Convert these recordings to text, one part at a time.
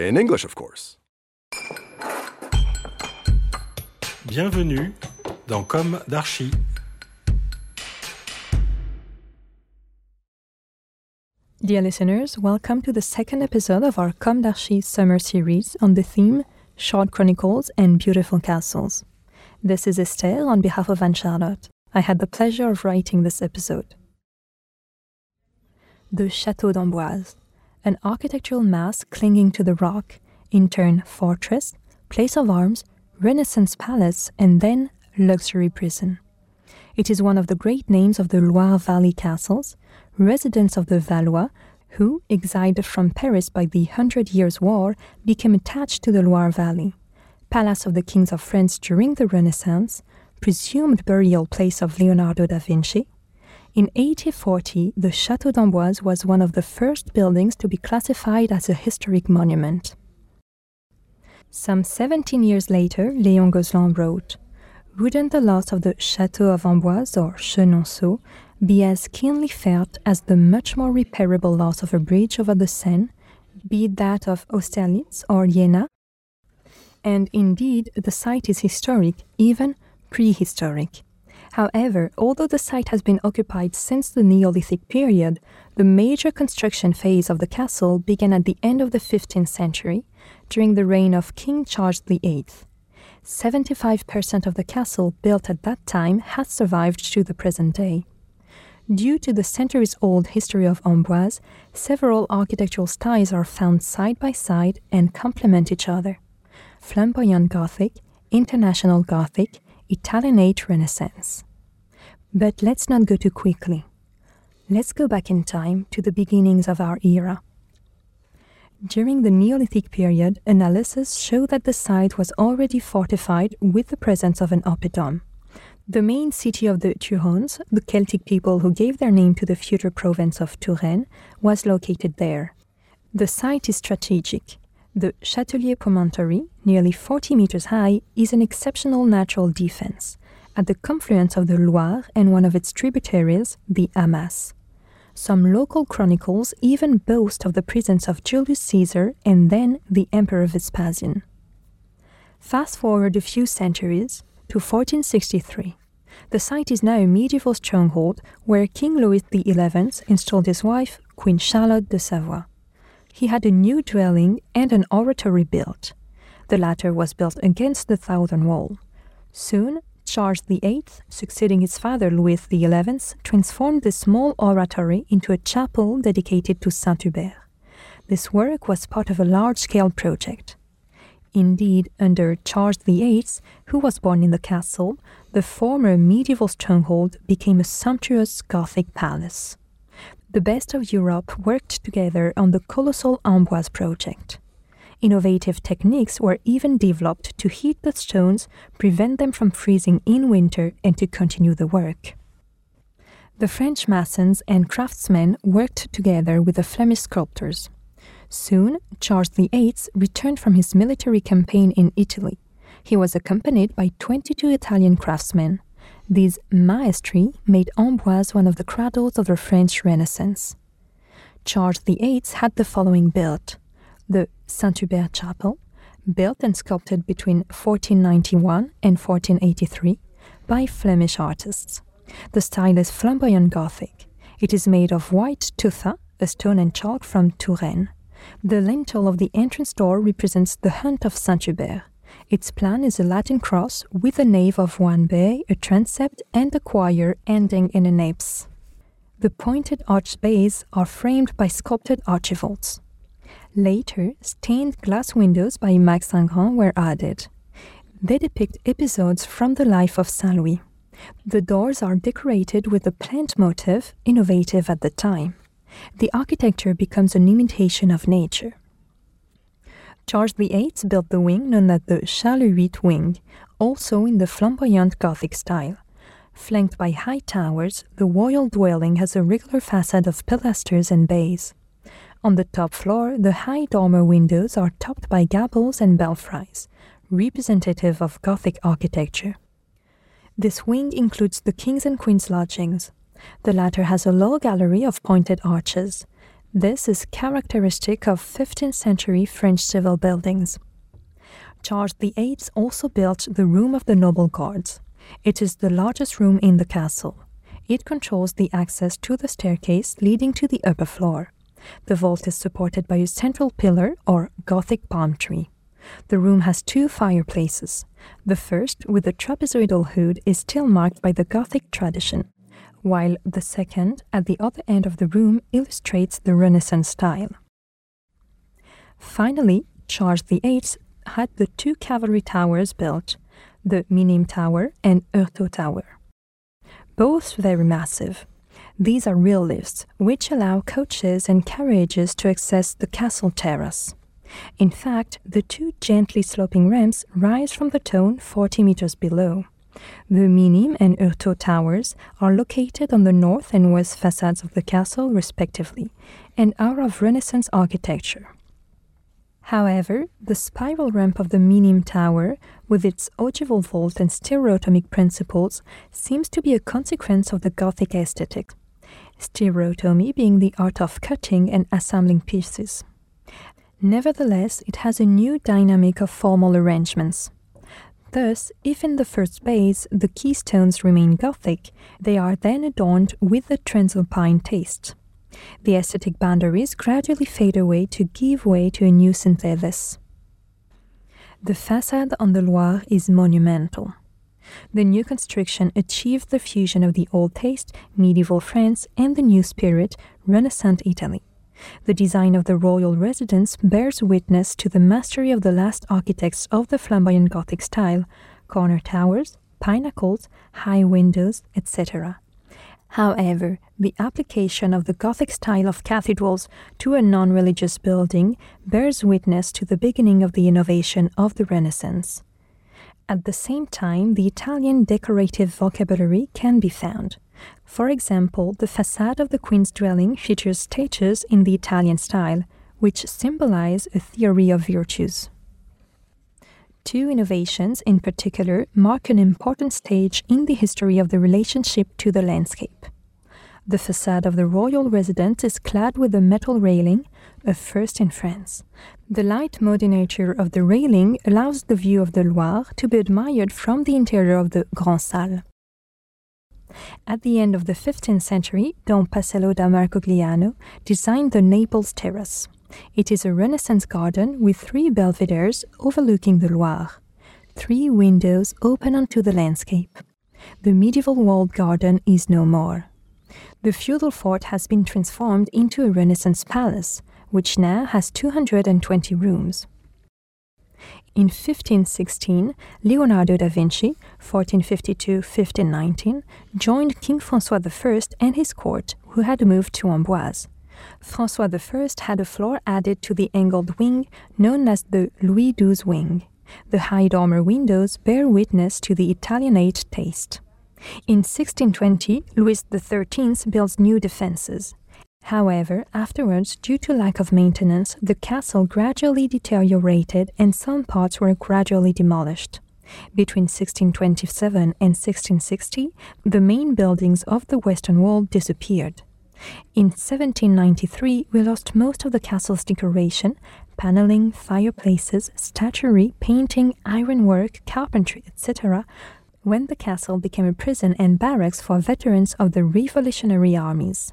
In English, of course. Bienvenue dans Comme d'Archi. Dear listeners, welcome to the second episode of our Comme d'Archi summer series on the theme Short Chronicles and Beautiful Castles. This is Estelle on behalf of Anne Charlotte. I had the pleasure of writing this episode. The Château d'Amboise, an architectural mass clinging to the rock, in turn fortress, place of arms, Renaissance palace, and then luxury prison. It is one of the great names of the Loire Valley castles, residents of the Valois, who, exiled from Paris by the Hundred Years' War, became attached to the Loire Valley. Palace of the Kings of France during the Renaissance, presumed burial place of Leonardo da Vinci. In 1840, the Château d'Amboise was one of the first buildings to be classified as a historic monument. Some 17 years later, Léon Gozlan wrote, Wouldn't the loss of the Château of Amboise or Chenonceau be as keenly felt as the much more repairable loss of a bridge over the Seine, be it that of Austerlitz or Jena? And indeed, the site is historic, even prehistoric. However, although the site has been occupied since the Neolithic period, the major construction phase of the castle began at the end of the 15th century, during the reign of King Charles VIII. 75% of the castle built at that time has survived to the present day. Due to the centuries old history of Amboise, several architectural styles are found side by side and complement each other flamboyant Gothic, International Gothic, Italianate Renaissance. But let's not go too quickly. Let's go back in time to the beginnings of our era. During the Neolithic period, analysis showed that the site was already fortified with the presence of an oppidum. The main city of the Turons, the Celtic people who gave their name to the future province of Touraine, was located there. The site is strategic. The Châtelier promontory, nearly 40 meters high, is an exceptional natural defense at the confluence of the Loire and one of its tributaries, the Amasse. Some local chronicles even boast of the presence of Julius Caesar and then the Emperor Vespasian. Fast forward a few centuries to 1463. The site is now a medieval stronghold where King Louis XI installed his wife, Queen Charlotte de Savoie. He had a new dwelling and an oratory built. The latter was built against the southern wall. Soon, Charles VIII, succeeding his father Louis XI, transformed the small oratory into a chapel dedicated to Saint Hubert. This work was part of a large scale project. Indeed, under Charles VIII, who was born in the castle, the former medieval stronghold became a sumptuous Gothic palace. The best of Europe worked together on the colossal Amboise project. Innovative techniques were even developed to heat the stones, prevent them from freezing in winter, and to continue the work. The French masons and craftsmen worked together with the Flemish sculptors. Soon, Charles VIII returned from his military campaign in Italy. He was accompanied by 22 Italian craftsmen. These maestri made Amboise one of the cradles of the French Renaissance. Charles VIII had the following built the Saint Hubert Chapel, built and sculpted between 1491 and 1483 by Flemish artists. The style is flamboyant Gothic. It is made of white tufa, a stone and chalk from Touraine. The lintel of the entrance door represents the Hunt of Saint Hubert. Its plan is a Latin cross with a nave of one bay, a transept, and a choir ending in an apse. The pointed arched bays are framed by sculpted archivolts. Later, stained glass windows by Max Ingrand were added. They depict episodes from the life of Saint Louis. The doors are decorated with a plant motif, innovative at the time. The architecture becomes an imitation of nature. Charles VIII built the wing known as the Charles wing, also in the flamboyant Gothic style. Flanked by high towers, the royal dwelling has a regular facade of pilasters and bays. On the top floor, the high dormer windows are topped by gables and belfries, representative of Gothic architecture. This wing includes the King's and Queen's lodgings. The latter has a low gallery of pointed arches. This is characteristic of 15th century French civil buildings. Charles VIII also built the Room of the Noble Guards. It is the largest room in the castle. It controls the access to the staircase leading to the upper floor. The vault is supported by a central pillar or Gothic palm tree. The room has two fireplaces. The first, with a trapezoidal hood, is still marked by the Gothic tradition, while the second, at the other end of the room, illustrates the Renaissance style. Finally, Charles VIII had the two cavalry towers built, the Minim Tower and Heurtault Tower. Both very massive, these are real lifts, which allow coaches and carriages to access the castle terrace. In fact, the two gently sloping ramps rise from the town 40 meters below. The Minim and Heurtault towers are located on the north and west facades of the castle, respectively, and are of Renaissance architecture. However, the spiral ramp of the Minim Tower, with its ogival vault and stereotomic principles, seems to be a consequence of the Gothic aesthetic stereotomy being the art of cutting and assembling pieces. Nevertheless, it has a new dynamic of formal arrangements. Thus, if in the first base the keystones remain Gothic, they are then adorned with the Transalpine taste. The aesthetic boundaries gradually fade away to give way to a new synthesis. The facade on the Loire is monumental. The new construction achieved the fusion of the old taste, medieval France, and the new spirit, Renaissance Italy. The design of the royal residence bears witness to the mastery of the last architects of the flamboyant Gothic style corner towers, pinnacles, high windows, etc. However, the application of the Gothic style of cathedrals to a non religious building bears witness to the beginning of the innovation of the Renaissance. At the same time, the Italian decorative vocabulary can be found. For example, the facade of the Queen's dwelling features statues in the Italian style, which symbolize a theory of virtues. Two innovations in particular mark an important stage in the history of the relationship to the landscape. The facade of the royal residence is clad with a metal railing, a first in France. The light muddy nature of the railing allows the view of the Loire to be admired from the interior of the Grand Salle. At the end of the 15th century, Don Pacello da Mercogliano designed the Naples Terrace. It is a Renaissance garden with three belvederes overlooking the Loire. Three windows open onto the landscape. The medieval walled garden is no more. The feudal fort has been transformed into a Renaissance palace, which now has 220 rooms. In 1516, Leonardo da Vinci, 1452-1519, joined King François I and his court, who had moved to Amboise. Francois I had a floor added to the angled wing known as the Louis XII wing. The high dormer windows bear witness to the Italianate taste. In 1620, Louis XIII builds new defenses. However, afterwards, due to lack of maintenance, the castle gradually deteriorated and some parts were gradually demolished. Between 1627 and 1660, the main buildings of the western wall disappeared. In 1793, we lost most of the castle's decoration, paneling, fireplaces, statuary, painting, ironwork, carpentry, etc., when the castle became a prison and barracks for veterans of the revolutionary armies.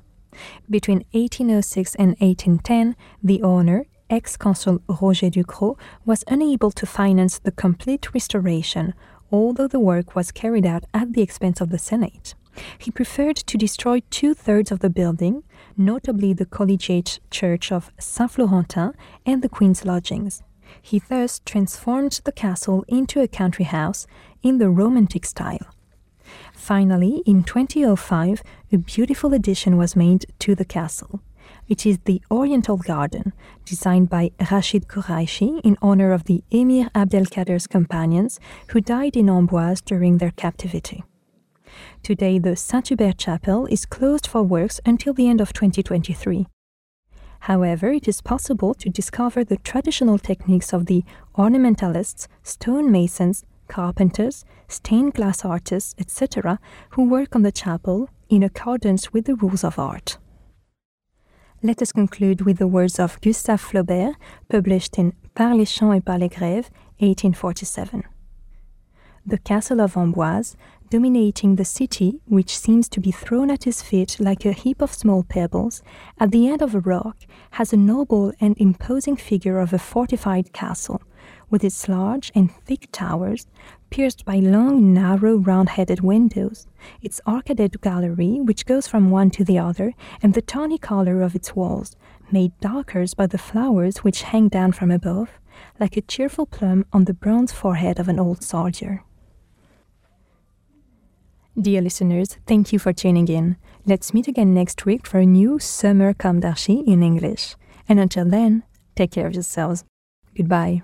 Between 1806 and 1810, the owner, ex-consul Roger Ducos, was unable to finance the complete restoration, although the work was carried out at the expense of the Senate. He preferred to destroy two thirds of the building, notably the collegiate church of Saint Florentin and the Queen's lodgings. He thus transformed the castle into a country house in the Romantic style. Finally, in 2005, a beautiful addition was made to the castle. It is the Oriental Garden, designed by Rashid Koraïchi in honor of the Emir Abdelkader's companions who died in Amboise during their captivity. Today, the Saint Hubert Chapel is closed for works until the end of 2023. However, it is possible to discover the traditional techniques of the ornamentalists, stonemasons, carpenters, stained glass artists, etc., who work on the chapel in accordance with the rules of art. Let us conclude with the words of Gustave Flaubert, published in Par les champs et par les grèves, 1847. The castle of Amboise, dominating the city, which seems to be thrown at his feet like a heap of small pebbles, at the end of a rock, has a noble and imposing figure of a fortified castle, with its large and thick towers, pierced by long, narrow, round headed windows, its arcaded gallery, which goes from one to the other, and the tawny color of its walls, made darker by the flowers which hang down from above, like a cheerful plum on the bronze forehead of an old soldier. Dear listeners, thank you for tuning in. Let's meet again next week for a new Summer Comme d'Archi in English. And until then, take care of yourselves. Goodbye.